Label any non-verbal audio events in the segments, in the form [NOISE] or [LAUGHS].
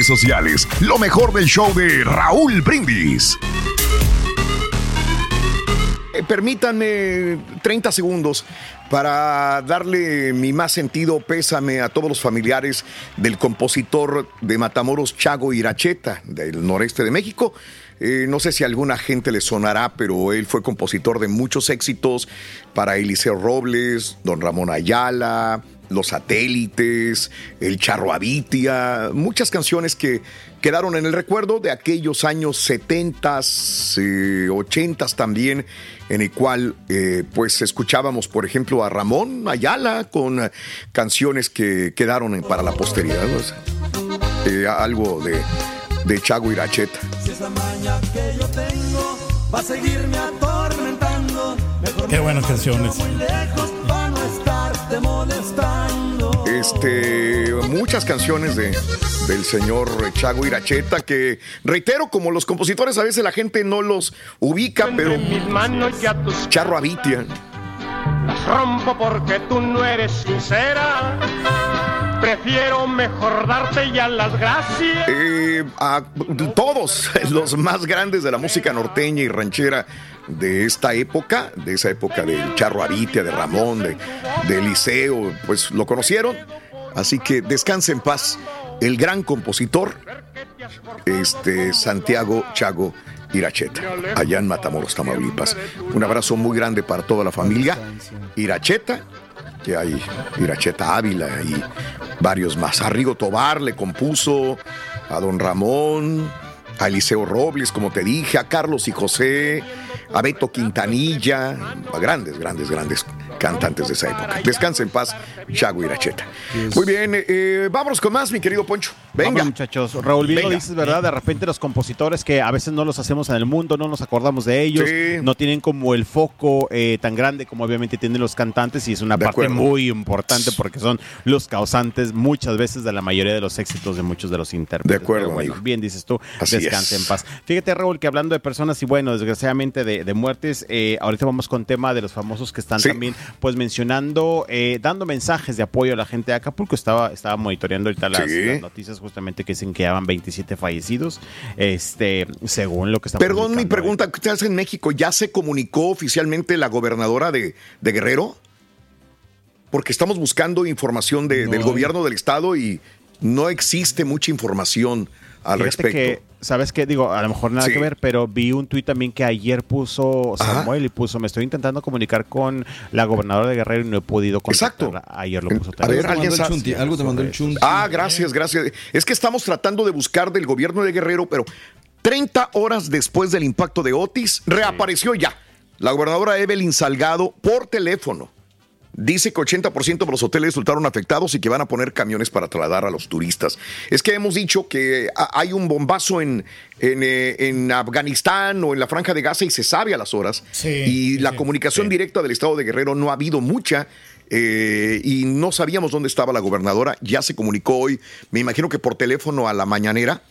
sociales. Lo mejor del show de Raúl Brindis. Eh, permítanme 30 segundos para darle mi más sentido pésame a todos los familiares del compositor de Matamoros Chago Iracheta, del noreste de México. Eh, no sé si a alguna gente le sonará, pero él fue compositor de muchos éxitos para Eliseo Robles, Don Ramón Ayala, Los Satélites, El Charro Abitia, muchas canciones que quedaron en el recuerdo de aquellos años 70, eh, 80 también, en el cual eh, pues escuchábamos, por ejemplo, a Ramón Ayala con eh, canciones que quedaron para la posteridad. eh, algo de, de Chago Iracheta. Qué buenas canciones. Este, muchas canciones de, del señor Chago Iracheta que, reitero, como los compositores a veces la gente no los ubica, pero Charro Abitia. Rompo porque tú no eres sincera. Prefiero mejor darte ya las gracias. Eh, a todos los más grandes de la música norteña y ranchera de esta época, de esa época de Charro Abitia, de Ramón, de, de Eliseo, pues lo conocieron. Así que descanse en paz el gran compositor, este Santiago Chago Iracheta, allá en Matamoros, Tamaulipas. Un abrazo muy grande para toda la familia Iracheta, que hay Iracheta Ávila y varios más. A Rigo Tobar le compuso, a Don Ramón, a Eliseo Robles, como te dije, a Carlos y José, a Beto Quintanilla, grandes, grandes, grandes cantantes de esa época. Descansa en paz, Chago Iracheta. Muy bien, eh, vámonos con más, mi querido Poncho. Venga. Vamos, muchachos. Raúl, bien lo dices, ¿verdad? De repente los compositores que a veces no los hacemos en el mundo, no nos acordamos de ellos, no tienen como el foco eh, tan grande como obviamente tienen los cantantes y es una De parte acuerdo. muy importante porque son los causantes muchas veces de la mayoría de los éxitos de muchos de los intérpretes. De acuerdo, Pero bueno, amigo. bien dices tú, Así descanse es. en paz. Fíjate, Raúl, que hablando de personas y bueno, desgraciadamente de, de muertes, eh, ahorita vamos con tema de los famosos que están Sí. también pues mencionando, eh, dando mensajes de apoyo a la gente de Acapulco. Estaba, estaba monitoreando ahorita las, Sí. las noticias justamente que dicen que ya van 27 fallecidos, este, según lo que está Perdón mi pregunta, ¿qué hace en México? ¿Ya se comunicó oficialmente la gobernadora de, de Guerrero? Porque estamos buscando información de- del gobierno del estado y no existe mucha información al Fíjate respecto. ¿Sabes qué? Digo, a lo mejor nada Sí. que ver, pero vi un tuit también que ayer puso Samuel y puso, me estoy intentando comunicar con la gobernadora de Guerrero y no he podido contactarla. Ayer lo puso A también. ver, alguien sabe. algo te mandó el chunti. Ah, gracias, gracias. Es que estamos tratando de buscar del gobierno de Guerrero, pero 30 horas después del impacto de Otis, reapareció ya la gobernadora Evelyn Salgado por teléfono. Dice que 80% de los hoteles resultaron afectados y que van a poner camiones para trasladar a los turistas. Es que hemos dicho que ha- hay un bombazo en, en, eh, en Afganistán o en la Franja de Gaza y se sabe a las horas. y la comunicación directa del estado de Guerrero no ha habido mucha. eh, y no sabíamos dónde estaba la gobernadora. Ya se comunicó hoy, me imagino que por teléfono a la mañanera.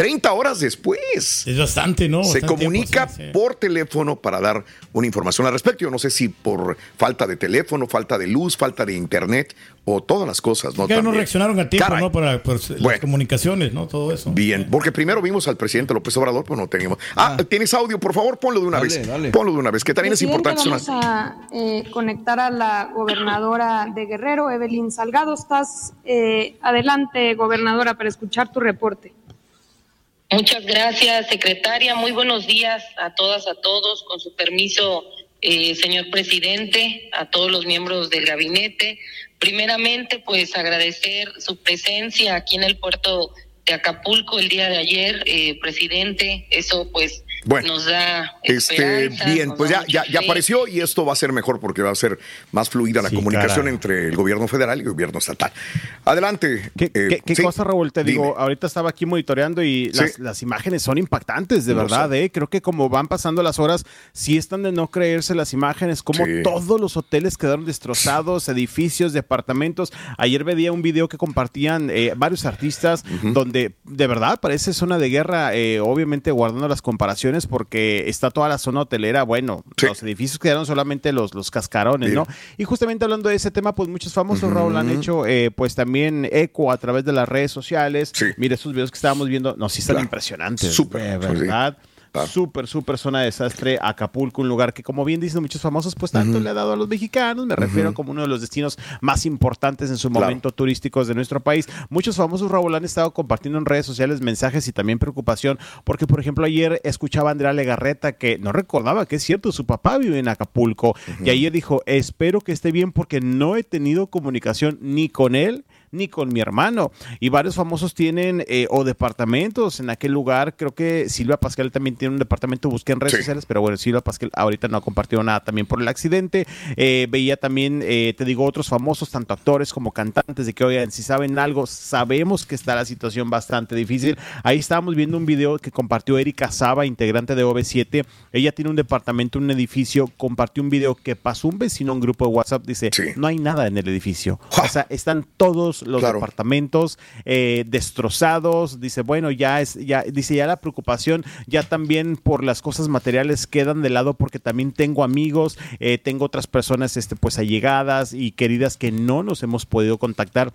30 horas después. Es bastante, ¿no? Se comunica tiempo, sí, sí. por teléfono para dar una información al respecto. Yo no sé si por falta de teléfono, falta de luz, falta de internet o todas las cosas. ¿no? Que no reaccionaron a tiempo, Caray. ¿no? Para por las Bueno. comunicaciones, ¿no? Todo eso. Bien, porque primero vimos al presidente López Obrador, pues no teníamos. Ah, ¿tienes audio? Por favor, ponlo de una Dale, vez. dale. Ponlo de una vez, que también es importante. Vamos a eh, conectar a la gobernadora de Guerrero, Evelyn Salgado. Estás eh, adelante, gobernadora, para escuchar tu reporte. Muchas gracias, secretaria. Muy buenos días a todas, a todos. Con su permiso, eh, señor presidente, a todos los miembros del gabinete. Primeramente, pues agradecer su presencia aquí en el puerto de Acapulco el día de ayer, eh, presidente. Eso, pues, Bueno, nos da Este, bien, pues ya, ya, apareció y esto va a ser mejor porque va a ser más fluida la comunicación caray. entre el gobierno federal y el gobierno estatal. Adelante. ¿Qué, eh, qué- qué sí, cosa, Raúl? Te dime. digo, ahorita estaba aquí monitoreando y Sí. las, las imágenes son impactantes, de verdad. ¿eh? Creo que como van pasando las horas, sí están de no creerse las imágenes, como Sí. todos los hoteles quedaron destrozados, edificios, departamentos. Ayer veía un video que compartían eh, varios artistas donde de verdad parece zona de guerra, eh, obviamente guardando las comparaciones porque está toda la zona hotelera, bueno, los edificios quedaron solamente los, los cascarones, Sí. ¿no? Y justamente hablando de ese tema, pues muchos famosos, Raúl, han hecho eh, pues también eco a través de las redes sociales. Mire, estos videos que estábamos viendo, no, sí están Claro. impresionantes. Súper, pues Súper, súper zona de desastre. Acapulco, un lugar que, como bien dicen muchos famosos, pues tanto le ha dado a los mexicanos. Me refiero como uno de los destinos más importantes en su Claro. momento turísticos de nuestro país. Muchos famosos, Raúl, han estado compartiendo en redes sociales mensajes y también preocupación, porque, por ejemplo, ayer escuchaba a Andrea Legarreta que no recordaba que es cierto, su papá vive en Acapulco. Y ayer dijo: Espero que esté bien porque no he tenido comunicación ni con él ni con mi hermano. Y varios famosos tienen eh, o departamentos en aquel lugar. Creo que Silvia Pascal también tiene un departamento, busqué en redes Sí. sociales, pero bueno, Silvia Pascal ahorita no ha compartido nada también por el accidente. Eh, veía también, eh, te digo, otros famosos, tanto actores como cantantes, de que, oigan, si saben algo, sabemos que está la situación bastante difícil. Ahí estábamos viendo un video que compartió Erika Saba, integrante de OV7. Ella tiene un departamento, un edificio, compartió un video que pasó un vecino a un grupo de WhatsApp, dice, no hay nada en el edificio. O sea, están todos los Claro. departamentos eh, destrozados. Dice, bueno, ya es, ya, dice, ya la preocupación, ya también por las cosas materiales quedan de lado porque también tengo amigos, eh, tengo otras personas, este, pues allegadas y queridas que no nos hemos podido contactar.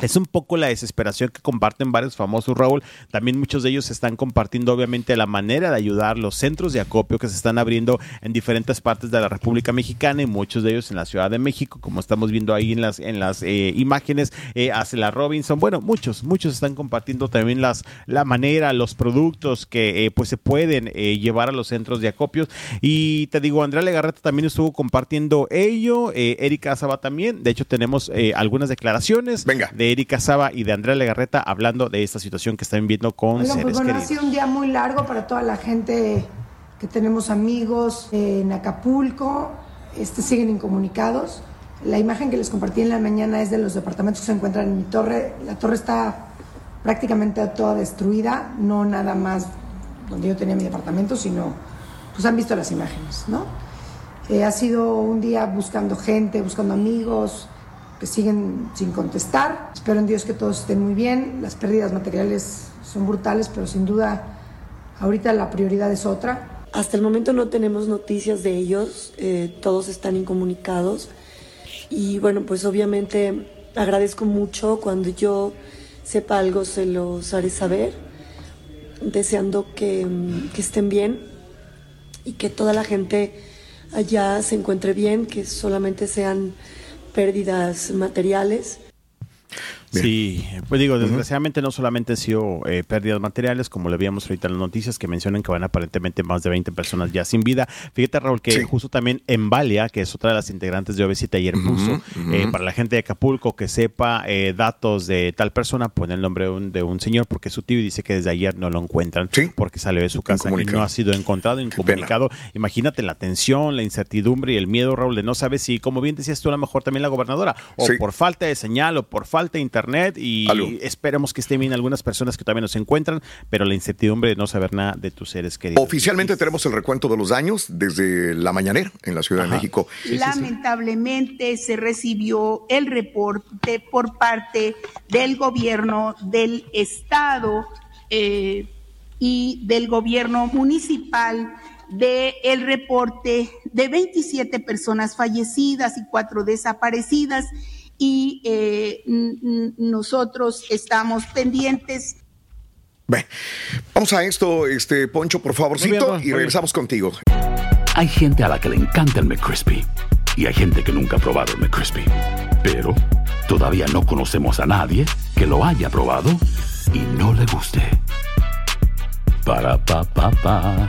Es un poco la desesperación que comparten varios famosos, Raúl. También muchos de ellos están compartiendo, obviamente, la manera de ayudar, los centros de acopio que se están abriendo en diferentes partes de la República Mexicana y muchos de ellos en la Ciudad de México, como estamos viendo ahí en las, en las eh, imágenes, eh, hace la Robinson. Bueno, muchos, muchos están compartiendo también las, la manera, los productos que eh, pues se pueden eh, llevar a los centros de acopios. Y te digo, Andrea Legarreta también estuvo compartiendo ello, Erika Saba también. De hecho, tenemos algunas declaraciones de Erika Saba y de Andrea Legarreta hablando de esta situación que están viviendo con seres pues bueno, ha queridos. sido un día muy largo para toda la gente que tenemos amigos en Acapulco, este, siguen incomunicados. La imagen que les compartí en la mañana es de los departamentos que se encuentran en mi torre. La torre está prácticamente toda destruida, no nada más donde yo tenía mi departamento, sino pues han visto las imágenes, ¿no? Eh, ha sido un día buscando gente, buscando amigos que siguen sin contestar. Espero en Dios que todos estén muy bien. Las pérdidas materiales son brutales, pero sin duda ahorita la prioridad es otra. Hasta el momento no tenemos noticias de ellos, eh, todos están incomunicados y bueno, pues obviamente agradezco mucho cuando yo sepa algo se los haré saber, deseando que, mm, que estén bien y que toda la gente allá se encuentre bien, que solamente sean pérdidas materiales. Sí, pues digo, desgraciadamente no solamente han sido eh, pérdidas materiales, como le habíamos ahorita en las noticias que mencionan que van aparentemente más de 20 personas ya sin vida. Fíjate, Raúl, que justo también en Valia, que es otra de las integrantes de Obesita ayer puso, eh, para la gente de Acapulco que sepa eh, datos de tal persona, pone el nombre de un, de un señor porque es su tío y dice que desde ayer no lo encuentran porque salió de su casa y no ha sido encontrado, incomunicado. Imagínate la tensión, la incertidumbre y el miedo, Raúl, de no saber si, como bien decías tú, a lo mejor también la gobernadora, o por falta de señal o por falta de internet y esperemos que estén bien algunas personas que todavía no se encuentran, pero la incertidumbre de no saber nada de tus seres queridos. Oficialmente tenemos el recuento de los daños desde la mañanera en la Ciudad de México. Lamentablemente se recibió el reporte por parte del gobierno del estado eh, y del gobierno municipal de el reporte de 27 personas fallecidas y cuatro desaparecidas y eh, nosotros estamos pendientes. vamos a esto, este Poncho, por favorcito, y regresamos contigo. Hay gente a la que le encanta el McCrispy y hay gente que nunca ha probado el McCrispy. Pero todavía no conocemos a nadie que lo haya probado y no le guste. Para pa pa pa.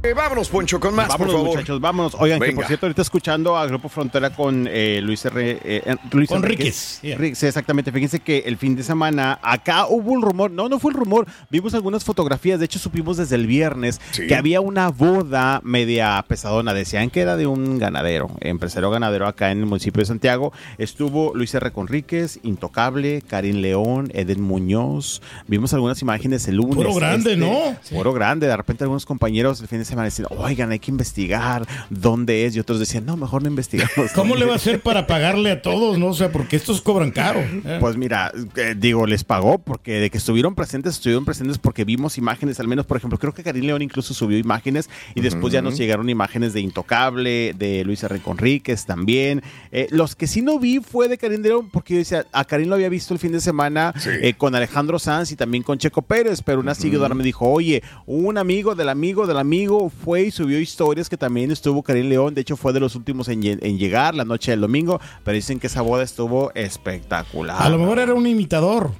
Eh, vámonos, Poncho, con más, vámonos, por favor. muchachos, vámonos. Oigan, que por cierto, ahorita escuchando a Grupo Frontera con eh, Luis R. eh, Luis Con Enríquez. Sí, exactamente. Fíjense que el fin de semana acá hubo un rumor. No, no fue el rumor. Vimos algunas fotografías. De hecho, supimos desde el viernes que había una boda media pesadona. Decían que era de un ganadero, empresario ganadero acá en el municipio de Santiago. Estuvo Luis R. Conríquez, Intocable, Karim León, Eden Muñoz. Vimos algunas imágenes el lunes. Puro grande, ¿no? Puro grande. De repente algunos compañeros el fin de semana decían, oigan, hay que investigar dónde es. Y otros decían, no, mejor no investigamos. [LAUGHS] ¿Cómo le va a hacer para pagarle a todos, no? O sea, porque estos cobran caro. [LAUGHS] ¿eh? Pues mira, eh, digo, les pagó porque de que estuvieron presentes, estuvieron presentes porque vimos imágenes, al menos, por ejemplo, creo que Karim León incluso subió imágenes y después ya nos llegaron imágenes de Intocable, de Luis R. Conríquez también. Eh, los que sí no vi fue de Karim León porque yo decía, a Karim lo había visto el fin de semana con Alejandro Sanz y también con Checo Pérez, pero una seguidora me dijo, oye, un amigo del amigo del amigo fue y subió historias que también estuvo Karim León, de hecho fue de los últimos en, en llegar la noche del domingo, pero dicen que esa boda estuvo espectacular. A lo mejor era un imitador.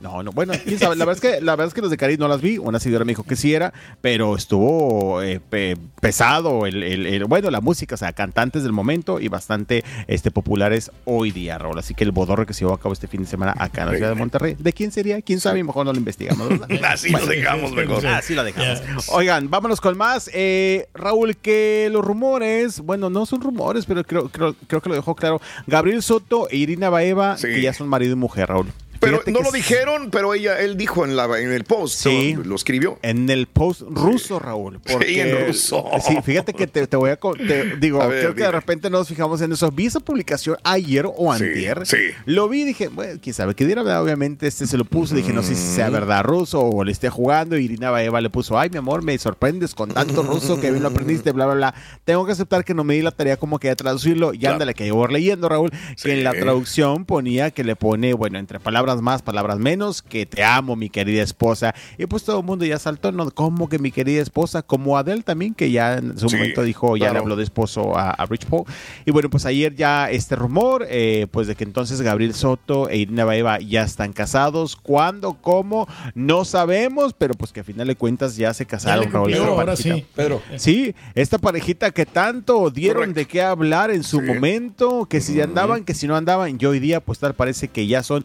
No, no, bueno, quién sabe. La verdad es que, la verdad es que los de Cariz no las vi. Una seguidora me dijo que sí era, pero estuvo eh, pe- pesado el, el- el- bueno, la música, o sea, cantantes del momento y bastante este, populares hoy día, Raúl. Así que el bodorro que se llevó a cabo este fin de semana acá en la ciudad de Monterrey, ¿de quién sería? ¿Quién sabe? Mejor no lo investigamos. ¿verdad? [LAUGHS] Así lo dejamos mejor. Así lo dejamos. Oigan, vámonos con más. Eh, Raúl, que los rumores, bueno, no son rumores, pero creo, creo, creo que lo dejó claro. Gabriel Soto e Irina Baeva, que ya son marido y mujer, Raúl. Pero Fíjate no lo dijeron, pero ella, él dijo en, la, en el post, Sí. lo, lo escribió. En el post ruso, Raúl. Sí, en ruso. Sí, fíjate que te, te voy a... te- [LAUGHS] digo, A ver, creo que de repente nos fijamos en eso. Vi esa publicación ayer o antier. sí. Lo vi y dije, bueno, quién sabe, que diera verdad, obviamente este se lo puso. Dije, no sé si sea verdad ruso o le esté jugando. Y Irina Baeva le puso, ay, mi amor, me sorprendes con tanto ruso que bien lo aprendiste, bla, bla, bla. Tengo que aceptar que no me di la tarea como que de traducirlo. Y ándale, que llevo leyendo, Raúl, que en la traducción ponía que le pone, bueno, entre palabras palabras más, palabras menos, que te amo, mi querida esposa. Y pues todo el mundo ya saltó, ¿no? ¿Cómo que mi querida esposa? Como Adele también, que ya en su Sí, momento dijo, ya le habló de esposo a, a Rich Paul. Y bueno, pues ayer ya este rumor, eh, pues de que entonces Gabriel Soto e Irina Baeva ya están casados. ¿Cuándo? ¿Cómo? No sabemos, pero pues que a final de cuentas ya se casaron. Raúl, cumplió, ahora sí. Pedro. Sí, esta parejita que tanto dieron de qué hablar en su momento, que si andaban, que si no andaban, y hoy día pues tal parece que ya son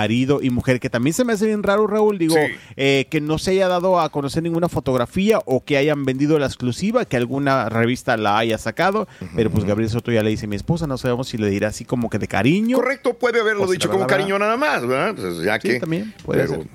marido y mujer, que también se me hace bien raro, Raúl, digo, eh, que no se haya dado a conocer ninguna fotografía o que hayan vendido la exclusiva, que alguna revista la haya sacado, pero pues Gabriel Soto ya le dice mi esposa, no sabemos si le dirá así como que de cariño. Correcto, puede haberlo dicho como cariño nada más, ¿verdad? Pues ya Sí, que. también, puede pero- ser.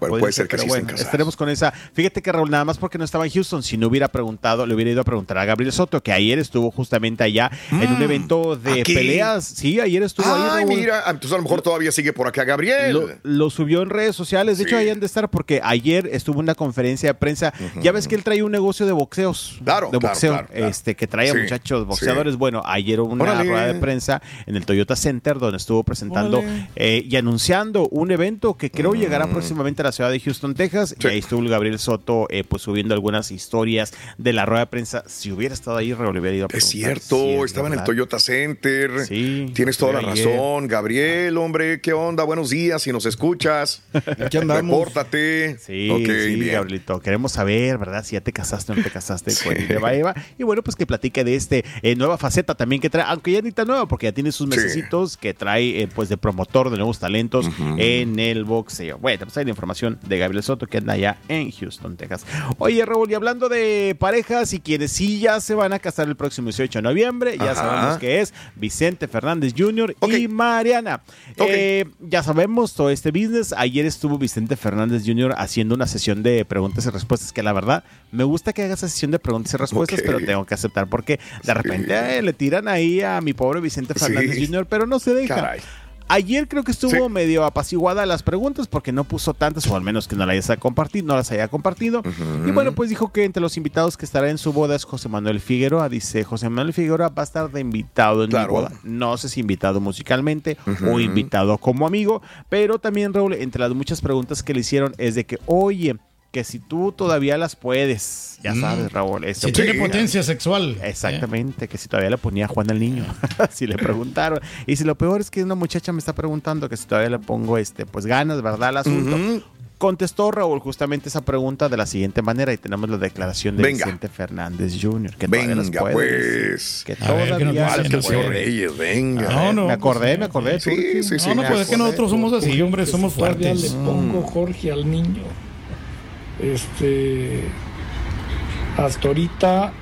Bueno, puede, ser que pero sí bueno, estaremos con esa. Fíjate que Raúl, nada más porque no estaba en Houston, si no hubiera preguntado, le hubiera ido a preguntar a Gabriel Soto, que ayer estuvo justamente allá en un evento de ¿aquí? peleas. Sí, ayer estuvo ahí. Ay, Raúl. mira, ah, entonces a lo mejor todavía sigue por acá Gabriel. Lo, lo subió en redes sociales. De hecho, ahí han de estar porque ayer estuvo en una conferencia de prensa. Ya ves que él trae un negocio de boxeos. Claro, De boxeo. claro, claro. Este, que trae a Sí, muchachos boxeadores. Bueno, ayer hubo una Órale. rueda de prensa en el Toyota Center donde estuvo presentando eh, y anunciando un evento que creo llegará próximamente a la ciudad de Houston, Texas. Y ahí estuvo el Gabriel Soto eh, pues subiendo algunas historias de la rueda de prensa. Si hubiera estado ahí, Raúl, hubiera ido a Es cierto, si es estaba en el. Toyota Center. Sí, Tienes toda la ayer. razón, Gabriel, hombre, ¿qué onda? Buenos días, si nos escuchas. [LAUGHS] Aquí andamos. Repórtate. Sí, Ok, sí. Gabrielito. Queremos saber, ¿verdad? Si ya te casaste o no te casaste con Eva Eva. Y bueno, pues que platique de este eh, nueva faceta también que trae, aunque ya ni tan nueva, porque ya tiene sus mesecitos que trae eh, pues de promotor de nuevos talentos en el boxeo. Bueno, pues hay la información de Gabriel Soto que anda allá en Houston, Texas. Oye, Raúl, y hablando de parejas y quienes sí ya se van a casar el próximo 18 de noviembre, ya Ajá. sabemos que es Vicente Fernández Jr. y Mariana. Eh, ya sabemos todo este business. Ayer estuvo Vicente Fernández Jr. haciendo una sesión de preguntas y respuestas que la verdad me gusta que haga esa sesión de preguntas y respuestas, Ok. pero tengo que aceptar porque de repente eh, le tiran ahí a mi pobre Vicente Fernández Sí. Jr., pero no se deja. Caray. Ayer creo que estuvo medio apaciguada las preguntas porque no puso tantas, o al menos que no las haya compartido, no las haya compartido. Y bueno, pues dijo que entre los invitados que estará en su boda es José Manuel Figueroa. Dice, José Manuel Figueroa va a estar de invitado en Claro. mi boda. No sé si invitado musicalmente o invitado como amigo, pero también Raúl, entre las muchas preguntas que le hicieron es de que, oye, que si tú todavía las puedes, ya Mm. sabes, Raúl. este, Si tiene potencia sexual. Exactamente, que si todavía le ponía a Juan el niño, [LAUGHS] si le preguntaron. Y si lo peor es que una muchacha me está preguntando que si todavía le pongo este, pues ganas, ¿verdad? El asunto. Contestó Raúl justamente esa pregunta de la siguiente manera y tenemos la declaración de Venga. Vicente Fernández Jr. Que todavía las Venga, puede pues. Que ver, ¿qué nos todavía las que puede. Reyes, venga. No, no, me acordé, me acordé. Sí, sí, sí. No, no, pues es que nosotros somos así, hombre, somos Todavía fuertes. le pongo Jorge al niño. Este. Hasta ahorita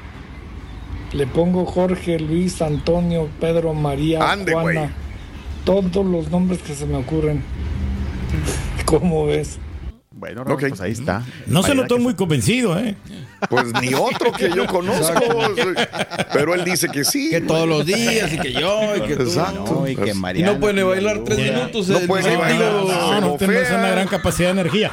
le pongo Jorge, Luis, Antonio, Pedro, María, Ande. Juana. Todos los nombres que se me ocurren. ¿Cómo ves? Bueno, Raúl, Ok. pues ahí está. No se Mañana notó muy convencido, ¿eh? Pues ni otro que yo conozco. Pero él dice que sí. Que todos los días y que yo y que tú. Exacto. No, y que Y Mariana, no pueden ni bailar tres minutos. No pueden ni no, bailar. No, no Se tienes bofea. una gran capacidad de energía.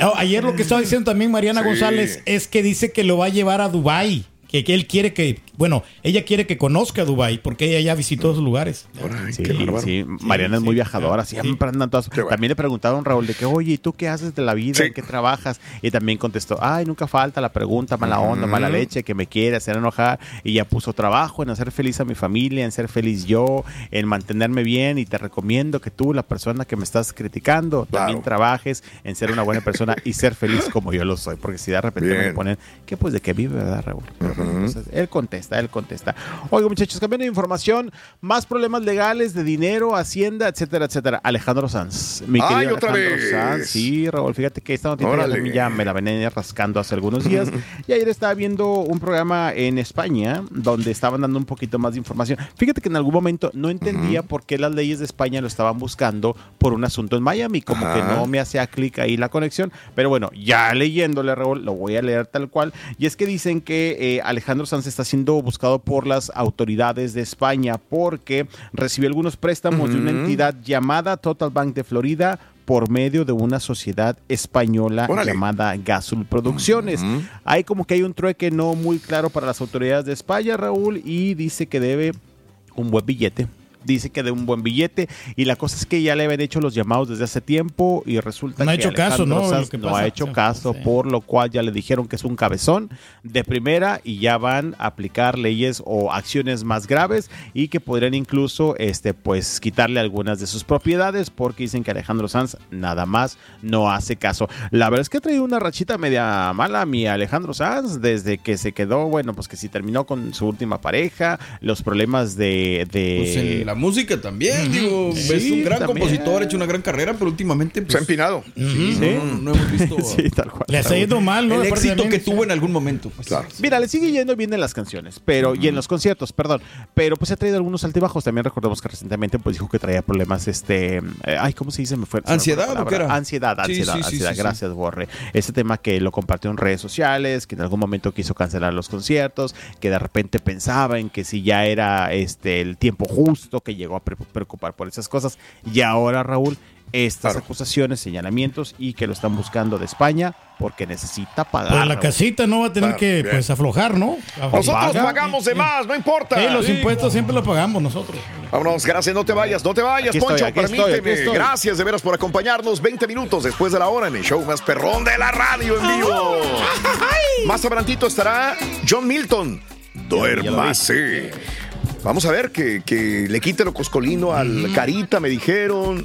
No, ayer lo que estaba diciendo también Mariana Sí. González es que dice que lo va a llevar a Dubai, que, que él quiere que, bueno, ella quiere que conozca Dubai porque ella ya visitó esos lugares. Ay, Sí, qué bárbaro. sí, Mariana es muy viajadora, siempre andan todas. Bueno. También le preguntaron Raúl de que, oye, ¿y tú qué haces de la vida? Sí. ¿En qué trabajas? Y también contestó, ay, nunca falta la pregunta, mala onda, mala leche, que me quiere hacer enojar. Y ya puso trabajo en hacer feliz a mi familia, en ser feliz yo, en mantenerme bien. Y te recomiendo que tú, la persona que me estás criticando, también trabajes en ser una buena persona y ser feliz [LAUGHS] como yo lo soy. Porque si de repente me ponen, ¿qué pues de qué vive, verdad, Raúl? Pero entonces, él contesta, él contesta. Oiga, muchachos, cambiando de información, más problemas legales de dinero, Hacienda, etcétera, etcétera. Alejandro Sanz. Mi Ay, querido otra Alejandro vez. Sanz. Sí, Raúl, fíjate que esta noticia ya, me la venía rascando hace algunos días. [LAUGHS] y ayer estaba viendo un programa en España donde estaban dando un poquito más de información. Fíjate que en algún momento no entendía por qué las leyes de España lo estaban buscando por un asunto en Miami. Como que Ajá. no me hacía clic ahí la conexión. Pero bueno, ya leyéndole, Raúl, lo voy a leer tal cual. Y es que dicen que eh, Alejandro Sanz está siendo buscado por las autoridades de España porque recibió algunos préstamos de una entidad llamada Total Bank de Florida por medio de una sociedad española Órale. llamada Gasul Producciones. Hay como que hay un trueque no muy claro para las autoridades de España, Raúl, y dice que debe un buen billete dice que de un buen billete y la cosa es que ya le habían hecho los llamados desde hace tiempo y resulta No ha que hecho caso, ¿no? Sanz Lo que no ha hecho caso, por lo cual ya le dijeron que es un cabezón de primera y ya van a aplicar leyes o acciones más graves y que podrían incluso este pues quitarle algunas de sus propiedades porque dicen que Alejandro Sanz nada más no hace caso. La verdad es que ha traído una rachita media mala a mi Alejandro Sanz desde que se quedó, bueno, pues que si terminó con su última pareja, los problemas de... de- Pues la música también, digo, Sí, es un gran también. compositor, ha hecho una gran carrera, pero últimamente pues, Se ha empinado. Sí, Sí. no, no hemos visto [LAUGHS] Sí, tal cual. Les ha ido mal, ¿no? el éxito que tuvo en algún momento. Pues. Mira, le sigue yendo bien en las canciones, pero y en los conciertos, perdón, pero pues ha traído algunos altibajos. También recordemos que recientemente pues dijo que traía problemas, este, eh, ay, ¿cómo se dice? Me fue ¿Ansiedad o qué era? Ansiedad, Sí, ansiedad, ansiedad. sí, sí. Gracias, Borre. Ese tema que lo compartió en redes sociales, que en algún momento quiso cancelar los conciertos, que de repente pensaba en que si ya era este el tiempo justo, que llegó a pre- preocupar por esas cosas. Y ahora, Raúl, estas acusaciones, señalamientos y que lo están buscando de España porque necesita pagar. Pues la Raúl. casita no va a tener Claro, que bien. pues aflojar, ¿no? Nosotros Paga. pagamos de más, no importa. Sí, los impuestos siempre los pagamos nosotros. Vámonos, gracias, no te vayas, no te vayas, Aquí Poncho, estoy, permíteme. estoy. Gracias de veras por acompañarnos 20 minutos después de la hora en el show más perrón de la radio en vivo. Más adelantito estará John Milton. Duérmase. Vamos a ver que, que le quite lo coscolino al Carita, me dijeron.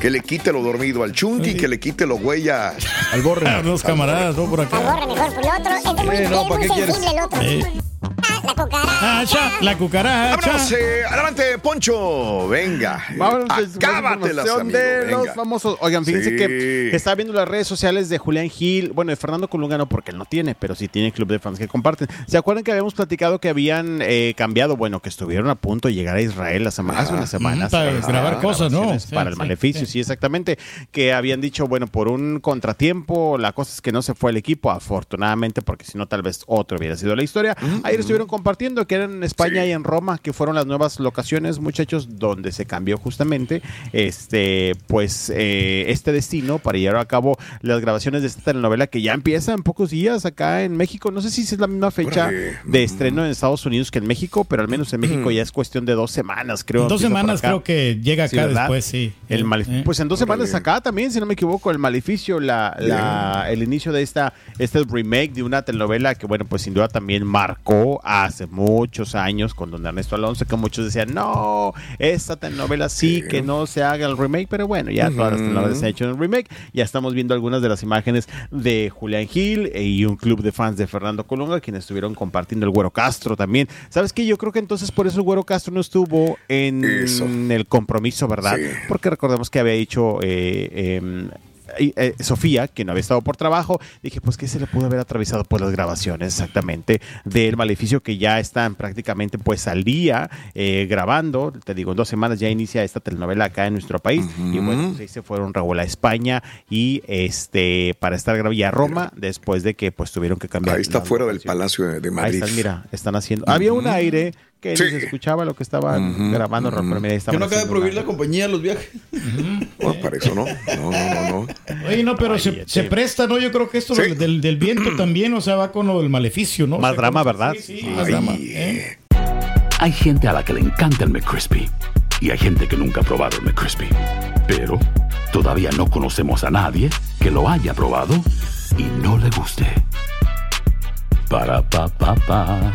Que le quite lo dormido al Chunti, que le quite lo huella al borre. Los camaradas, ¿no? Por acá. Borra mejor, pues el otro es muy, Eh, no, es ¿para muy qué quieres? sensible el otro. Eh. La cucaracha. La cucaracha. Vámonos, eh, adelante, Poncho. Venga. Vámonos, Acábatelas, amigo. de venga. los famosos. Oigan, fíjense Sí. que, estaba viendo las redes sociales de Julián Gil, bueno, de Fernando Colunga no, porque él no tiene, pero sí tiene club de fans que comparten. ¿Se acuerdan que habíamos platicado que habían eh, cambiado, bueno, que estuvieron a punto de llegar a Israel la semana, hace unas semanas? para grabar cosas, ¿no? Sí, Para el sí, maleficio, sí. exactamente. Que habían dicho, bueno, por un contratiempo, la cosa es que no se fue el equipo, afortunadamente, porque si no, tal vez otro hubiera sido la historia. Ayer estuvieron compartiendo que eran en España y en Roma, que fueron las nuevas locaciones, muchachos, donde se cambió justamente este, pues, eh, este destino para llevar a cabo las grabaciones de esta telenovela que ya empieza en pocos días acá en México. No sé si es la misma fecha Órale. de estreno en Estados Unidos que en México, pero al menos en México ya es cuestión de dos semanas, creo. En dos semanas creo que llega acá después, sí. El Eh, eh. Pues en dos semanas acá también, si no me equivoco, el maleficio, la, la- el inicio de esta este remake de una telenovela que, bueno, pues sin duda también marcó hace muchos años con don Ernesto Alonso, que muchos decían, no, esta telenovela sí que no se haga el remake, pero bueno, ya todas las telenovelas se han hecho en el remake. Ya estamos viendo algunas de las imágenes de Julián Gil eh, y un club de fans de Fernando Colunga, quienes estuvieron compartiendo el Güero Castro también. ¿Sabes qué? Yo creo que entonces por eso el Güero Castro no estuvo en el compromiso, ¿verdad? Porque recordemos que había dicho eh, em, eh, Sofía, que no había estado por trabajo, dije, pues que se le pudo haber atravesado por las grabaciones exactamente del maleficio que ya están prácticamente pues al día eh, grabando, te digo, en dos semanas ya inicia esta telenovela acá en nuestro país y bueno, pues ahí se fueron Raúl a España y este para estar grabando y a Roma después de que pues tuvieron que cambiar. Ahí está fuera del. Palacio de, de Ahí Madrid. están, mira, están haciendo. Había un aire que ni se escuchaba lo que estaban grabando, Raúl, pero mira, estaban no acaba de prohibir la compañía los viajes. No, para eso no. No, no, no. Oye, no, pero se, se presta, ¿no? Yo creo que esto Sí. del, del- del viento [CLEARS THROAT] también, o sea, va con lo del maleficio, ¿no? Más O sea, drama, como- ¿verdad? Sí, sí, más drama. ¿eh? Hay gente a la que le encanta el McCrispy y hay gente que nunca ha probado el McCrispy. Pero todavía no conocemos a nadie que lo haya probado y no le guste. Para pa pa pa.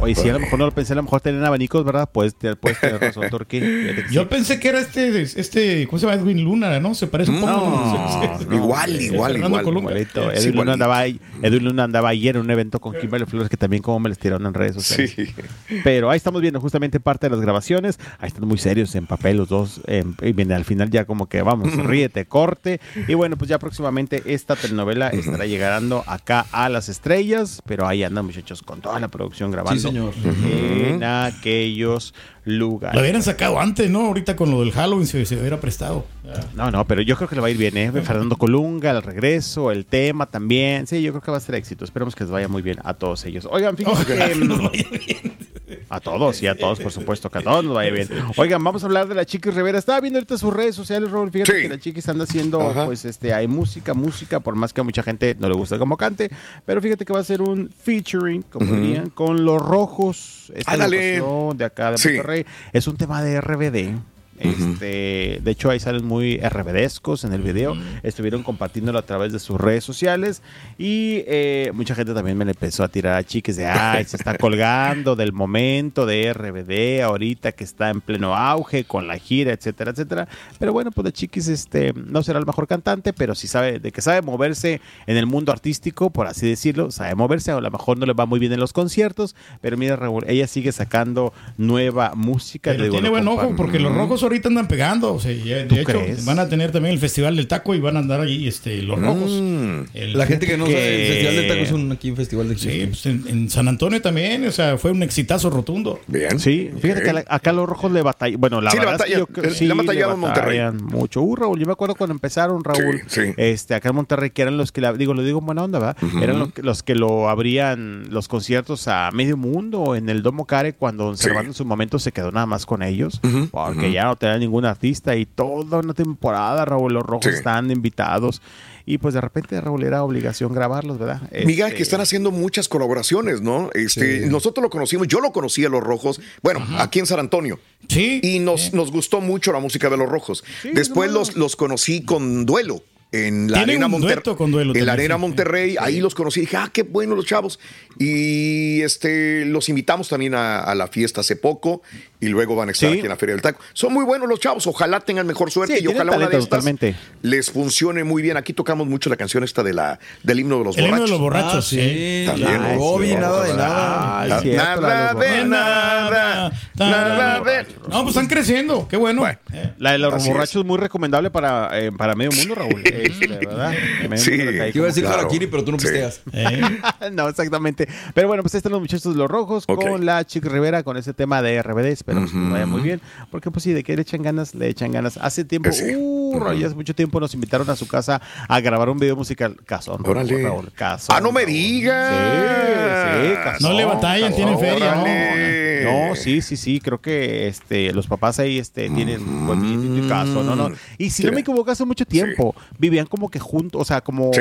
Oye, si a lo mejor no lo pensé, a lo mejor tenían abanicos, ¿verdad? Puedes, tener- puedes tener [LAUGHS] razón, Turquí. Fíjate que sí. Yo pensé que era este, este, ¿cómo se llama? Edwin Luna, ¿no? Se parece un poco. No, [LAUGHS] no, igual, hombre, igual, igual. Igualito. Sí, Edwin, Luna andaba, Edwin Luna andaba ayer en un evento con Kimberly Flores que también como me les tiraron en redes sociales. Sí. Pero ahí estamos viendo justamente parte de las grabaciones. Ahí están muy serios en papel los dos. y viene al final ya como que vamos, [LAUGHS] ríete, corte. Y bueno, pues ya próximamente esta telenovela estará llegando acá a las estrellas. Pero ahí andan muchachos con toda la producción grabando. Señor. En aquellos lugares. Lo hubieran sacado antes, ¿no? Ahorita con lo del Halloween se, se hubiera prestado. No, no, pero yo creo que le va a ir bien, ¿eh? Fernando Colunga, el regreso, el tema también. Sí, yo creo que va a ser éxito. Esperemos que les vaya muy bien a todos ellos. Oigan, fíjense que, mm, A todos, y a todos, por supuesto, que a todos nos vaya bien. Oigan, vamos a hablar de la Chiquis Rivera. Estaba viendo ahorita sus redes sociales, Raúl. Fíjate que la Chiquis anda haciendo, Ajá. pues, este, hay música, música, por más que a mucha gente no le gusta como cante. Pero fíjate que va a ser un featuring, como Ujú. dirían, con los rojos. Esta agrupación de acá de Sí. Es un tema de RBD. Este, de hecho, ahí salen muy RBDescos en el video. Estuvieron compartiéndolo a través de sus redes sociales. Y eh, mucha gente también me le empezó a tirar a chiques de ay, se está colgando del momento de RBD ahorita que está en pleno auge con la gira, etcétera, etcétera. Pero bueno, pues de chiquis este, no será el mejor cantante, pero sí sabe de que sabe moverse en el mundo artístico, por así decirlo, sabe moverse. A lo mejor no le va muy bien en los conciertos, pero mira, Raúl, ella sigue sacando nueva música. Pero digo, tiene buen ojo porque los rojos ahorita andan pegando. O sea, ya- ¿Tú de hecho, crees? van a tener también el Festival del Taco y van a andar ahí este, los rojos. El- La gente que no sabe, el Festival del Taco es un, aquí un festival de Sí, pues en, en San Antonio también, o sea, fue un exitazo rotundo. Bien. Sí, fíjate que acá los rojos le batallan. Bueno, la Sí, le verdad es que Le sí, han batallado en Monterrey. mucho. Uh, Raúl, yo me acuerdo cuando empezaron, Raúl. Sí, sí. Este, acá en Monterrey, que eran los que, la, digo, lo digo en buena onda. Ujú. Eran los que, los que lo abrían los conciertos a medio mundo en el Domo Care cuando Don Cervantes en su momento se quedó nada más con ellos. Porque ya no tenía ningún artista y toda una temporada, Raúl, los rojos Sí. están invitados. Y pues de repente, Raúl, era obligación grabarlos, ¿verdad? Miguel, Este, que están haciendo muchas colaboraciones, ¿no? Este, Nosotros lo conocimos, yo lo conocí a Los Rojos, bueno, aquí en San Antonio. Sí. Y nos, nos gustó mucho la música de Los Rojos. Después los, los conocí con Duelo. En la Arena Duelo En la Arena sí. Monterrey, ahí los conocí. Dije, ah, qué bueno los chavos. Y este, los invitamos también a, a la fiesta hace poco. Y luego van a estar Sí. aquí en la Feria del Taco. Son muy buenos los chavos. Ojalá tengan mejor suerte. Sí, y ojalá una de talento estas totalmente. les funcione muy bien. Aquí tocamos mucho la canción esta de la, del himno de los El himno borrachos. de los borrachos, Ah, sí. sí. También. La Bobby, nada de nada. Ay, cierto, Nada de nada. Nada de No, pues están creciendo, qué bueno. Eh, La de los borrachos es muy recomendable para, eh, para medio mundo, Raúl. [LAUGHS] Este, ¿verdad? [LAUGHS] Que Sí. iba a decir Claro. Harakiri, pero tú no Sí. pisteas. eh. [LAUGHS] no, exactamente. Pero bueno, pues ahí están los muchachos de los rojos Ok. con la Chica Rivera con ese tema de RBD. Esperemos que nos vaya muy bien. Porque pues sí, de que le echan ganas, le echan ganas. Hace tiempo, Que sí. uh, Raúl, ya hace mucho tiempo nos invitaron a su casa a grabar un video musical. Casón, Raúl, Órale. Raúl, casón, Ah, no me digas. Sí, sí, casón, No le batallan, tienen feria, ¿no? No, sí, sí, sí, creo que este, los papás ahí este, tienen buen caso, ¿no? no. Y si Sí. no me equivoco, hace mucho tiempo vivían como que juntos, o sea, como Sí.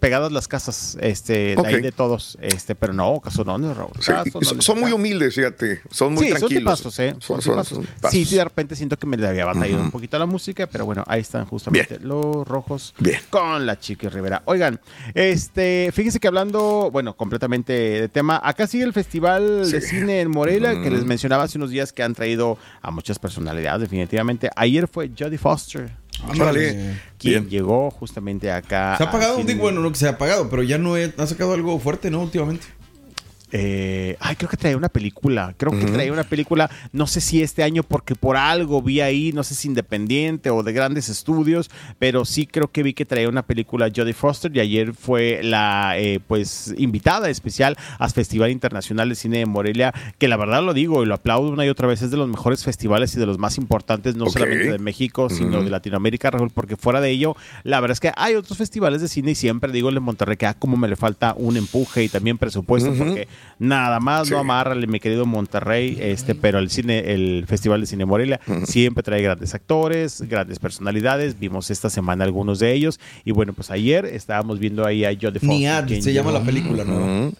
pegadas las casas este, de ahí de todos, este, pero no, casonones, Raúl. Casonones son- son muy humildes, fíjate. Son muy sí, son tranquilos. tipazos, ¿eh? Son Son- son- tipazos. son tipazos. Sí, sí, de repente siento que me le había batallado un poquito la música, pero bueno, ahí están justamente los rojos Bien. con la Chiqui Rivera. Oigan, este, fíjense que hablando, bueno, completamente de tema, acá sigue el Festival de. Cine en Morelia, que les Ujú. mencionaba hace unos días que han traído a muchas personalidades, definitivamente. Ayer fue Jodie Foster. Órale. Quien Bien. llegó justamente acá. Se ha apagado, digo, bueno, no que se ha apagado, pero ya no he- ha sacado algo fuerte, ¿no? Últimamente. Eh, ay, creo que traía una película. Creo que traía una película. No sé si este año, porque por algo vi ahí, no sé si independiente o de grandes estudios, pero sí creo que vi que traía una película Jodie Foster y ayer fue la eh, pues invitada especial al Festival Internacional de Cine de Morelia, que la verdad lo digo y lo aplaudo una y otra vez, es de los mejores festivales y de los más importantes, no solamente de México, sino de Latinoamérica, Raúl, porque fuera de ello, la verdad es que hay otros festivales de cine y siempre digo en Monterrey que ah, como me le falta un empuje y también presupuesto, porque nada más Sí. no amárrale, mi querido Monterrey, este, pero el cine, el Festival de Cine Morelia siempre trae grandes actores, grandes personalidades, vimos esta semana algunos de ellos, y bueno, pues ayer estábamos viendo ahí a Jodie Foster. Niad se llama la película, ¿no? Ujú.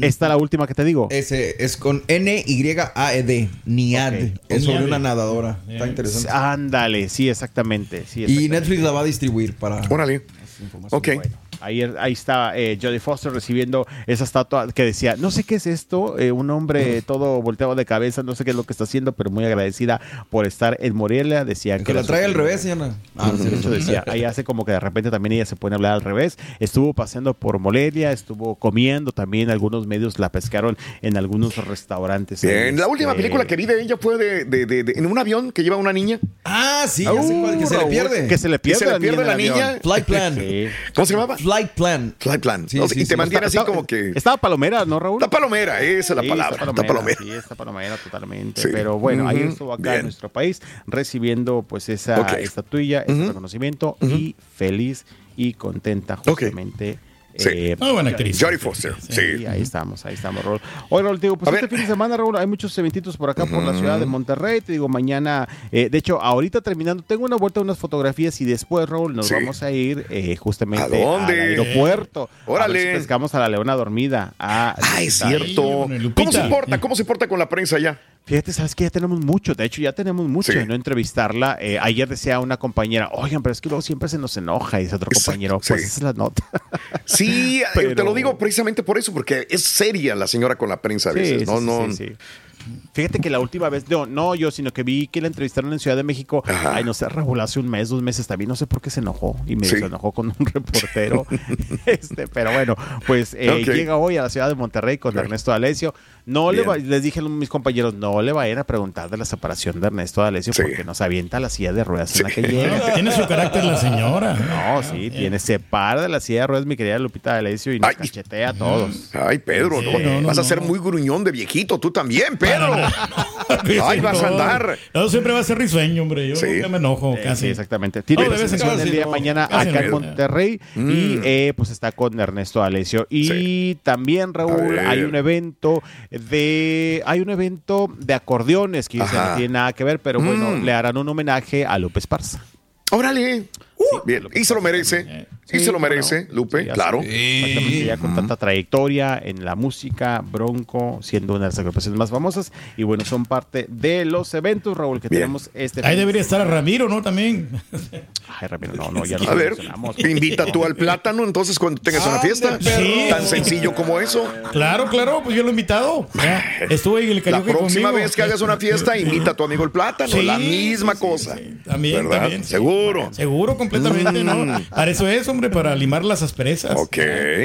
Esta la última que te digo. Ese es con N-Y-A-E-D. Niad. Es sobre una nadadora. Está interesante. Ándale, sí, exactamente. Sí, Y. Netflix la va a distribuir para. Órale. Ok. Ahí, ahí está eh, Jodie Foster recibiendo esa estatua que decía, no sé qué es esto, eh, un hombre todo volteado de cabeza, no sé qué es lo que está haciendo, pero muy agradecida por estar en Morelia. Decía Que la trae al revés, señora. Ah, sí, de hecho decía, ahí hace como que de repente también ella se pone a hablar al revés. Estuvo paseando por Morelia, estuvo comiendo también, algunos medios la pescaron en algunos restaurantes. Bien, la última Este, película que vi de ella fue de, de- de- de- en un avión que lleva una niña. Ah, sí, ya sé cuál, que se le Raúl, pierde. Que se le pierde, Que se le pierde la la niña. niña. Flight Plan. Sí. ¿Cómo se llamaba? Flight Plan. Flight Plan. Sí, No, sí, y te sí. mantiene así Estaba- como que. Estaba palomera, ¿no, Raúl? Está palomera, esa es la palabra. Está Está palomera. Sí, está palomera totalmente. Sí. Pero bueno, ahí Ujú, estuvo acá bien. en nuestro país recibiendo pues esa Ok. estatuilla, ese Ujú. reconocimiento y feliz y contenta justamente. Sí. eh, Muy buena actriz. Jodie Foster. Sí. Sí, ahí estamos, ahí estamos, Raúl. Oye, Raúl, te digo, pues A este ver. fin de semana, Raúl, hay muchos eventitos por acá, por la ciudad de Monterrey. Te digo, mañana, eh, de hecho, ahorita terminando, tengo una vuelta, unas fotografías y después, Raúl, nos Sí. vamos a ir eh, justamente ¿A dónde? al aeropuerto. Órale. A ver si pescamos a la leona dormida. A Ah, es cierto. ¿Cómo se porta? ¿Cómo se porta con la prensa ya? Fíjate, sabes que ya tenemos mucho, de hecho ya tenemos mucho Sí. de no entrevistarla. Eh, ayer decía una compañera, oigan, pero es que luego siempre se nos enoja, y dice otro Exacto, compañero, pues sí. esa es la nota. [LAUGHS] Sí, Pero- [LAUGHS] te lo digo precisamente por eso, porque es seria la señora con la prensa a veces. Sí, no, sí, no. Fíjate que la última vez, no, no yo, sino que vi que la entrevistaron en Ciudad de México, ay, no sé, Raúl, hace un mes, dos meses también, no sé por qué se enojó, y me Sí. se enojó con un [LAUGHS] reportero, este, pero bueno, pues eh, llega hoy a la ciudad de Monterrey con Ernesto D'Alessio, no le va- les dije a mis compañeros, no le vayan a preguntar de la separación de Ernesto D'Alessio, Sí. porque nos avienta la silla de ruedas en la que llega. Tiene su carácter la señora. No, sí, tiene, se para de la silla de ruedas mi querida Lupita D'Alessio y nos Ay. cachetea a todos. Ay, Pedro, Sí, no, no, no, vas a ser no. muy gruñón de viejito, tú también, Pedro. [LAUGHS] Ay, vas a andar. No, siempre va a ser risueño, hombre. Yo Sí. nunca me enojo, Eh, casi. Sí, exactamente. Tiene de vez en el día de mañana casi acá en. Monterrey y Mm. eh, pues está con Ernesto Alessio. Y Sí. también, Raúl, hay un evento de hay un evento de acordeones que no tiene nada que ver, pero bueno, Mm. le harán un homenaje a Lupe Esparza. Órale. Bien, y se lo merece. Sí, se lo merece, no. Lupe, Sí, claro. Exactamente, ya con tanta trayectoria en la música, Bronco, siendo una de las agrupaciones más famosas. Y bueno, son parte de los eventos, Raúl, que Bien. tenemos este Ahí debería estar Ramiro, ¿no? También. Ay, Ramiro, no, no, ya lo A ver, invita tú al plátano entonces cuando tengas una fiesta. Sí. Tan sencillo como eso. Claro, claro, pues yo lo he invitado. Ya, Estuve en el La próxima conmigo. vez que hagas una fiesta, invita a tu amigo el plátano. Sí, la misma sí, sí, cosa. sí. También, ¿Verdad? también. sí. Seguro. Seguro, completamente, ¿no? Para eso es, hombre, para limar las asperezas. Ok.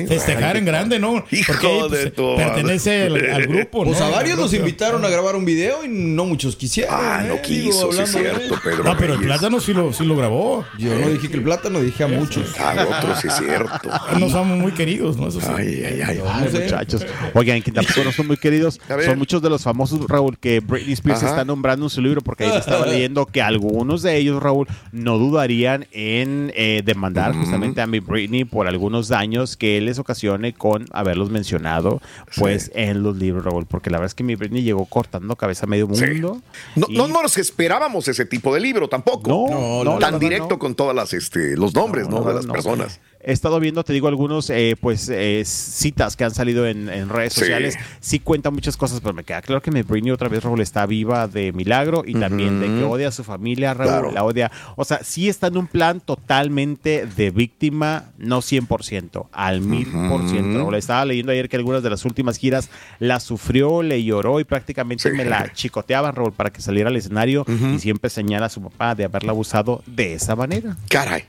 Festejar en grande, ¿no? Hijo Porque pues, de tu pertenece al, al grupo, Pues ¿no? a varios nos invitaron a grabar un video y no muchos quisieron. Ah, no ¿eh? quiso, sí es hablando de cierto. Pedro. No, pero el plátano sí lo, sí lo grabó. Yo no dije que el plátano, dije a muchos. Ah, otro sí es cierto. [LAUGHS] No somos muy queridos, ¿no? Eso sí. Ay, ay, ay. Ay, muchachos. Oigan, que tampoco no son muy queridos. A. Son muchos de los famosos, Raúl, que Britney Spears Ajá. está nombrando en su libro, porque ahí te estaba leyendo que algunos de ellos, Raúl, no dudarían en eh, demandar justamente a mi Britney por algunos daños que les ocasione con haberlos mencionado, pues, en los libros, Raúl. Porque la verdad es que mi Britney llegó cortando cabeza a medio Sí. mundo. No, y- no, no nos esperábamos ese tipo de libro tampoco. No, No, no, la Tan verdad directo no. con todas las este, los nombres, ¿no? No, de las no. personas. He estado viendo, te digo, algunos eh, pues eh, citas que han salido en, en redes Sí. sociales. Sí cuentan muchas cosas, pero me queda claro que mi Britney otra vez, Raúl, está viva de milagro y también de que odia a su familia, Raúl, Claro. la odia. O sea, sí está en un plan totalmente de víctima, no 100%, al 1000%. Raúl, estaba leyendo ayer que algunas de las últimas giras la sufrió, le lloró y prácticamente Sí. me la chicoteaban, Raúl, para que saliera al escenario y siempre señala a su papá de haberla abusado de esa manera. Caray.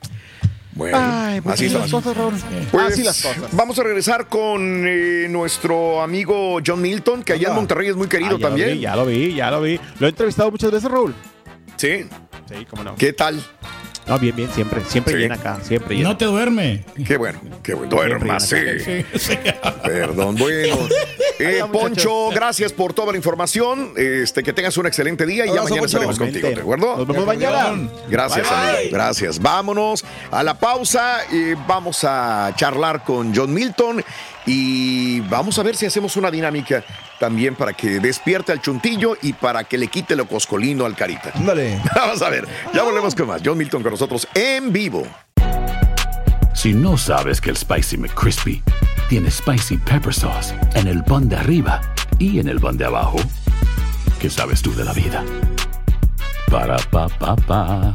Bueno, Ay, pues así así son las cosas, Raúl. Pues, así las cosas. Vamos a regresar con eh, nuestro amigo John Milton, que allá en Monterrey es muy querido Ah, ya también. Lo vi, ya lo vi, ya lo vi. Lo he entrevistado muchas veces, Raúl. Sí. Sí, cómo no. ¿Qué tal? No, bien, bien, siempre, siempre Sí. bien acá, siempre bien. No te duerme. Qué bueno, qué bueno. Duerma, sí. Sí, sí. Perdón, bueno. [LAUGHS] Eh, Poncho, gracias por toda la información. Este, que tengas un excelente día y ya mañana Poncho. estaremos contigo, ¿de acuerdo? Nos vemos mañana. Gracias, Bye, amigo. Gracias. Vámonos a la pausa y vamos a charlar con John Milton y vamos a ver si hacemos una dinámica también para que despierte al chuntillo y para que le quite lo coscolino al carita. Ándale. [LAUGHS] Vamos a ver. Ya volvemos con más. John Milton con nosotros en vivo. Si no sabes que el Spicy McCrispy tiene Spicy Pepper Sauce en el pan de arriba y en el pan de abajo. ¿Qué sabes tú de la vida? Para, pa, pa, pa.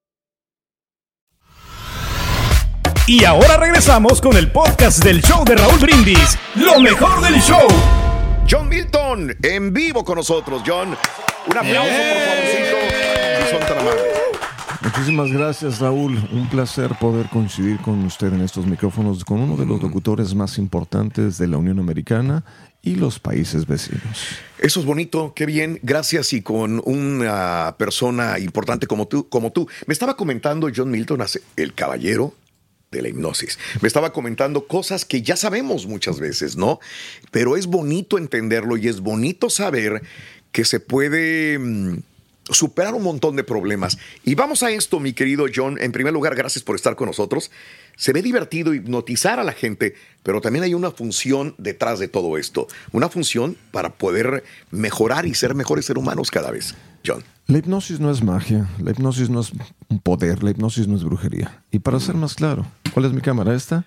Y ahora regresamos con el podcast del show de Raúl Brindis. Lo mejor del show. John Milton, en vivo con nosotros. John, un aplauso, por favorcito. Si son tan amables. Muchísimas gracias, Raúl. Un placer poder coincidir con usted en estos micrófonos con uno de los locutores más importantes de la Unión Americana y los países vecinos. Eso es bonito, qué bien, gracias y con una persona importante como tú, como tú. Me estaba comentando John Milton, hace- el caballero de la hipnosis. Me estaba comentando cosas que ya sabemos muchas veces, ¿no? Pero es bonito entenderlo y es bonito saber que se puede mm, superar un montón de problemas. Y vamos a esto, mi querido John. En primer lugar, gracias por estar con nosotros. Se ve divertido hipnotizar a la gente, pero también hay una función detrás de todo esto. Una función para poder mejorar y ser mejores seres humanos cada vez. John. La hipnosis no es magia, la hipnosis no es un poder, la hipnosis no es brujería. Y para ser más claro, ¿cuál es mi cámara esta?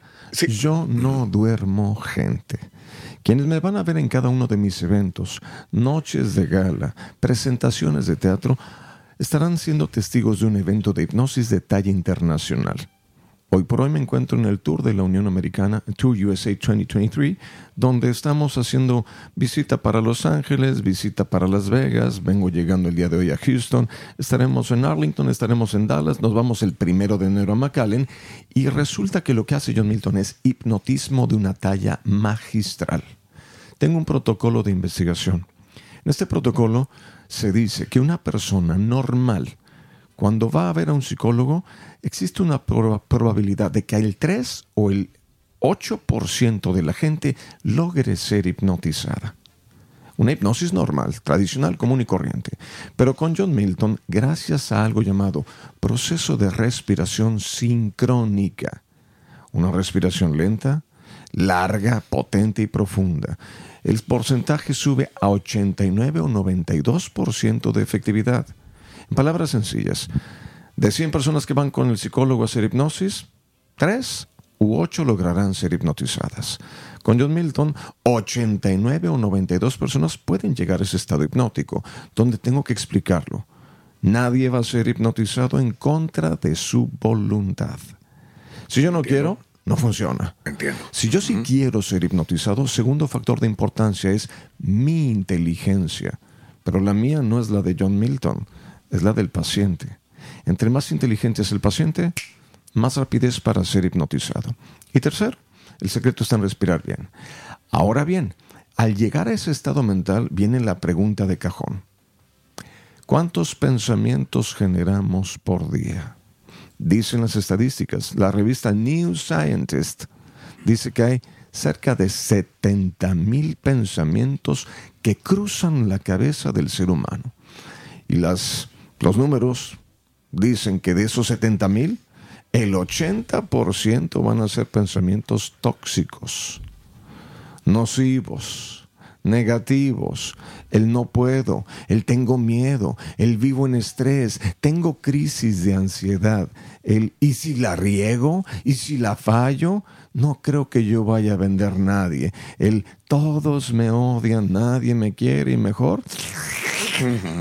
Yo no duermo gente. Quienes me van a ver en cada uno de mis eventos, noches de gala, presentaciones de teatro, estarán siendo testigos de un evento de hipnosis de talla internacional. Hoy por hoy me encuentro en el tour de la Unión Americana, Tour USA 2023, donde estamos haciendo visita para Los Ángeles, visita para Las Vegas, vengo llegando el día de hoy a Houston, estaremos en Arlington, estaremos en Dallas, nos vamos el primero de enero a McAllen y resulta que lo que hace John Milton es hipnotismo de una talla magistral. Tengo un protocolo de investigación. En este protocolo se dice que una persona normal, cuando va a ver a un psicólogo, existe una proba- probabilidad de que el 3 o el 8% de la gente logre ser hipnotizada. Una hipnosis normal, tradicional, común y corriente. Pero con John Milton, gracias a algo llamado proceso de respiración sincrónica. Una respiración lenta, larga, potente y profunda. El porcentaje sube a 89 o 92% de efectividad. Palabras sencillas, de 100 personas que van con el psicólogo a hacer hipnosis, 3 u 8 lograrán ser hipnotizadas. Con John Milton, 89 o 92 personas pueden llegar a ese estado hipnótico, donde tengo que explicarlo. Nadie va a ser hipnotizado en contra de su voluntad. Si yo no quiero, no funciona. Entiendo. Si yo sí quiero ser hipnotizado, segundo factor de importancia es mi inteligencia. Pero la mía no es la de John Milton, es la del paciente. Entre más inteligente es el paciente, más rapidez para ser hipnotizado. Y tercero, el secreto está en respirar bien. Ahora bien, al llegar a ese estado mental viene la pregunta de cajón. ¿Cuántos pensamientos generamos por día? Dicen las estadísticas. La revista New Scientist dice que hay cerca de 70 mil pensamientos que cruzan la cabeza del ser humano. Y las, los números dicen que de esos 70 mil, el 80% van a ser pensamientos tóxicos, nocivos, negativos, el no puedo, el tengo miedo, el vivo en estrés, tengo crisis de ansiedad, el y si la riego, y si la fallo, no creo que yo vaya a vender nadie, el todos me odian, nadie me quiere y mejor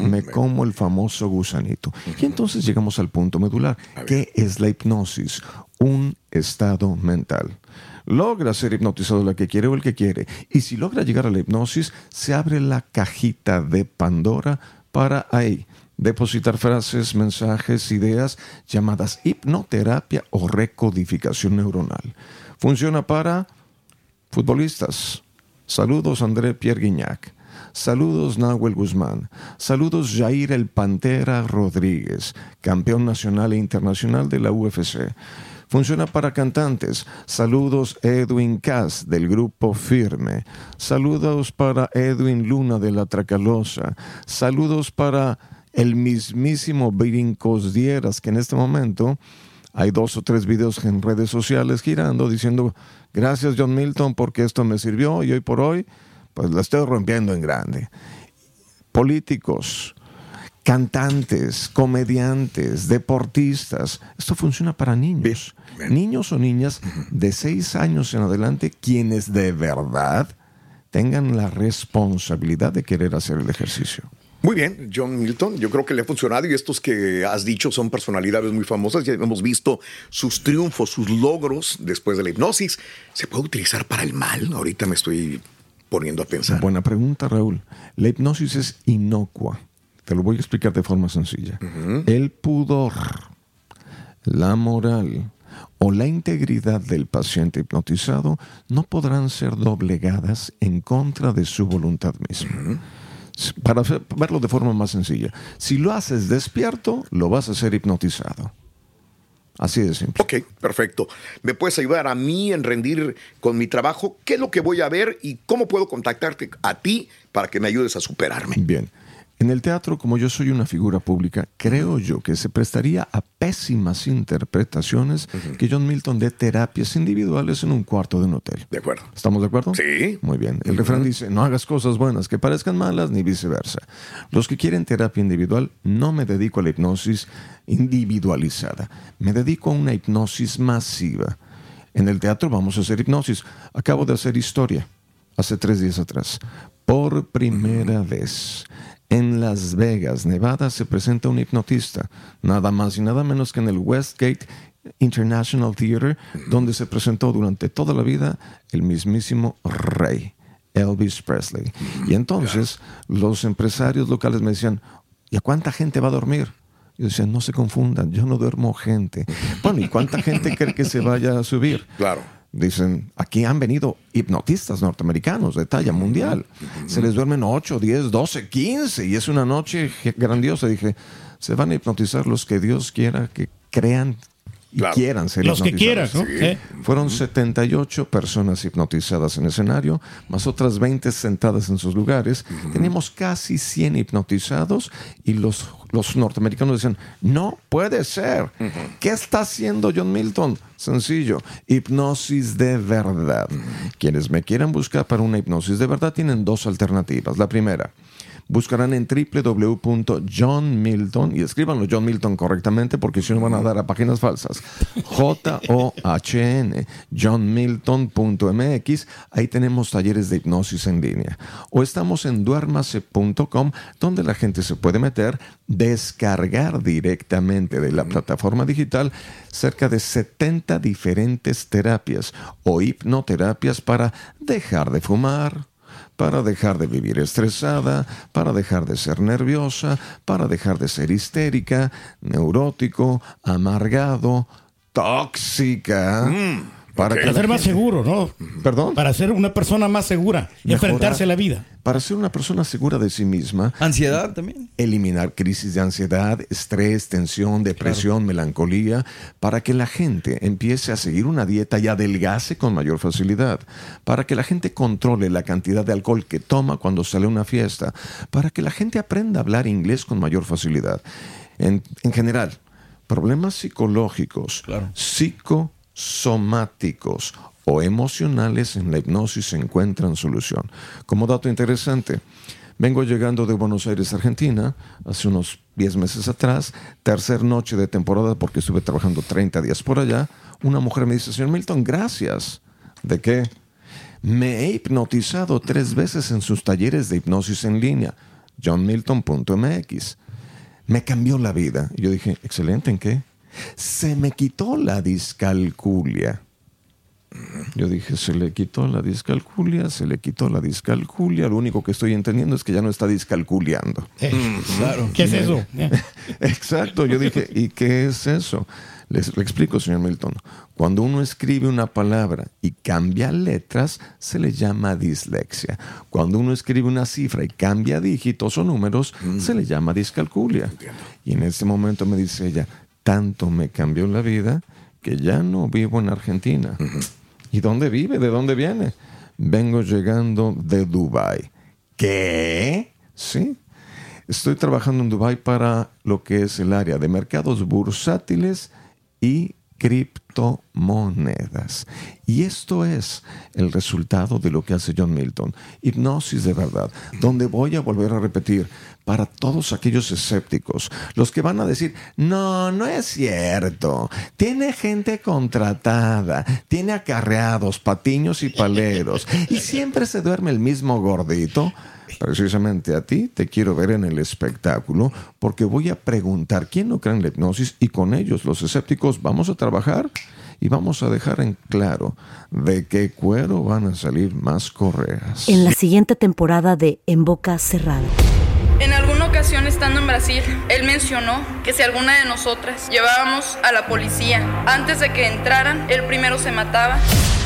me como el famoso gusanito. Y entonces llegamos al punto medular. ¿Qué es la hipnosis? Un estado mental. Logra ser hipnotizado la que quiere o el que quiere. Y si logra llegar a la hipnosis, se abre la cajita de Pandora para ahí depositar frases, mensajes, ideas llamadas hipnoterapia o recodificación neuronal. Funciona para futbolistas. Saludos André Pierre Guignac. Saludos Nahuel Guzmán. Saludos Jair el Pantera Rodríguez, campeón nacional e internacional de la UFC. Funciona para cantantes. Saludos Edwin Cass del grupo Firme. Saludos para Edwin Luna de la Tracalosa. Saludos para el mismísimo Brincos Dieras, que en este momento hay dos o tres videos en redes sociales girando diciendo gracias John Milton porque esto me sirvió y hoy por hoy pues la estoy rompiendo en grande. Políticos, cantantes, comediantes, deportistas. Esto funciona para niños. Niños o niñas de seis años en adelante quienes de verdad tengan la responsabilidad de querer hacer el ejercicio. Muy bien, John Milton, yo creo que le ha funcionado y estos que has dicho son personalidades muy famosas, ya hemos visto sus triunfos, sus logros después de la hipnosis. ¿Se puede utilizar para el mal? Ahorita me estoy poniendo a pensar. Buena pregunta, Raúl. La hipnosis es inocua. Te lo voy a explicar de forma sencilla. El pudor, la moral o la integridad del paciente hipnotizado no podrán ser doblegadas en contra de su voluntad misma. Para verlo de forma más sencilla, si lo haces despierto, lo vas a hacer hipnotizado. Así de simple. Ok, perfecto. ¿Me puedes ayudar a mí en rendir con mi trabajo? ¿Qué es lo que voy a ver y cómo puedo contactarte a ti para que me ayudes a superarme? Bien. En el teatro, como yo soy una figura pública, creo yo que se prestaría a pésimas interpretaciones que John Milton dé terapias individuales en un cuarto de un hotel. De acuerdo. ¿Estamos de acuerdo? Sí. Muy bien. El refrán dice, no hagas cosas buenas que parezcan malas, ni viceversa. Los que quieren terapia individual, no me dedico a la hipnosis individualizada. Me dedico a una hipnosis masiva. En el teatro vamos a hacer hipnosis. Acabo de hacer historia hace tres días atrás. Por primera vez. En Las Vegas, Nevada, se presenta un hipnotista, nada más y nada menos que en el Westgate International Theater, donde se presentó durante toda la vida el mismísimo rey, Elvis Presley. Y entonces los empresarios locales me decían, ¿y a cuánta gente va a dormir? Yo decía, no se confundan, yo no duermo gente. [LAUGHS] Bueno, ¿y cuánta gente cree que se vaya a subir? Claro. Dicen, aquí han venido hipnotistas norteamericanos de talla mundial. Se les duermen 8, 10, 12, 15 y es una noche grandiosa. Dije, se van a hipnotizar los que Dios quiera que crean y Claro. quieran ser Los que quieran, ¿no? Sí. Fueron 78 personas hipnotizadas en escenario, más otras 20 sentadas en sus lugares. Teníamos casi 100 hipnotizados y los, los norteamericanos decían, no puede ser. ¿Qué está haciendo John Milton? Sencillo, hipnosis de verdad. Quienes me quieran buscar para una hipnosis de verdad tienen dos alternativas. La primera, buscarán en www.johnmilton y escríbanlo John Milton correctamente porque si no van a dar a páginas falsas. J-O-H-N, johnmilton.mx. Ahí tenemos talleres de hipnosis en línea. O estamos en duermase.com donde la gente se puede meter, descargar directamente de la plataforma digital cerca de 70 diferentes terapias o hipnoterapias para dejar de fumar, para dejar de vivir estresada, para dejar de ser nerviosa, para dejar de ser histérica, neurótico, amargado, tóxica. Para, ser más gente- seguro, ¿no? Perdón. Para ser una persona más segura, Mejorar. enfrentarse a la vida. Para ser una persona segura de sí misma. Ansiedad también. Eliminar crisis de ansiedad, estrés, tensión, depresión, melancolía, para que la gente empiece a seguir una dieta y adelgace con mayor facilidad. Para que la gente controle la cantidad de alcohol que toma cuando sale a una fiesta. Para que la gente aprenda a hablar inglés con mayor facilidad. En, en general, problemas psicológicos, psicosomáticos o emocionales en la hipnosis encuentran solución. Como dato interesante, vengo llegando de Buenos Aires, Argentina, hace unos 10 meses atrás, tercer noche de temporada porque estuve trabajando 30 días por allá, una mujer me dice, señor Milton, gracias. ¿De qué? Me he hipnotizado tres veces en sus talleres de hipnosis en línea, johnmilton.mx. Me cambió la vida. Y yo dije, excelente, ¿en qué? Se me quitó la discalculia. Yo dije, se le quitó la discalculia, se le quitó la discalculia. Lo único que estoy entendiendo es que ya no está discalculiando. claro. ¿Qué es eso? [LAUGHS] Exacto, yo dije, ¿y qué es eso? Les le explico, señor Milton. Cuando uno escribe una palabra y cambia letras, se le llama dislexia. Cuando uno escribe una cifra y cambia dígitos o números, se le llama discalculia. Y en ese momento me dice ella, tanto me cambió la vida que ya no vivo en Argentina. ¿Y dónde vive? ¿De dónde viene? Vengo llegando de Dubai. ¿Qué? Sí. Estoy trabajando en Dubai para lo que es el área de mercados bursátiles y criptomonedas. Y esto es el resultado de lo que hace John Milton. Hipnosis de verdad, donde voy a volver a repetir para todos aquellos escépticos, los que van a decir, no, no es cierto, tiene gente contratada, tiene acarreados, patiños y paleros, y siempre se duerme el mismo gordito. Precisamente a ti te quiero ver en el espectáculo porque voy a preguntar quién no cree en la hipnosis y con ellos, los escépticos, vamos a trabajar y vamos a dejar en claro de qué cuero van a salir más correas. En la siguiente temporada de En Boca Cerrada. En alguna ocasión estando en Brasil, él mencionó que si alguna de nosotras llevábamos a la policía antes de que entraran, él primero se mataba.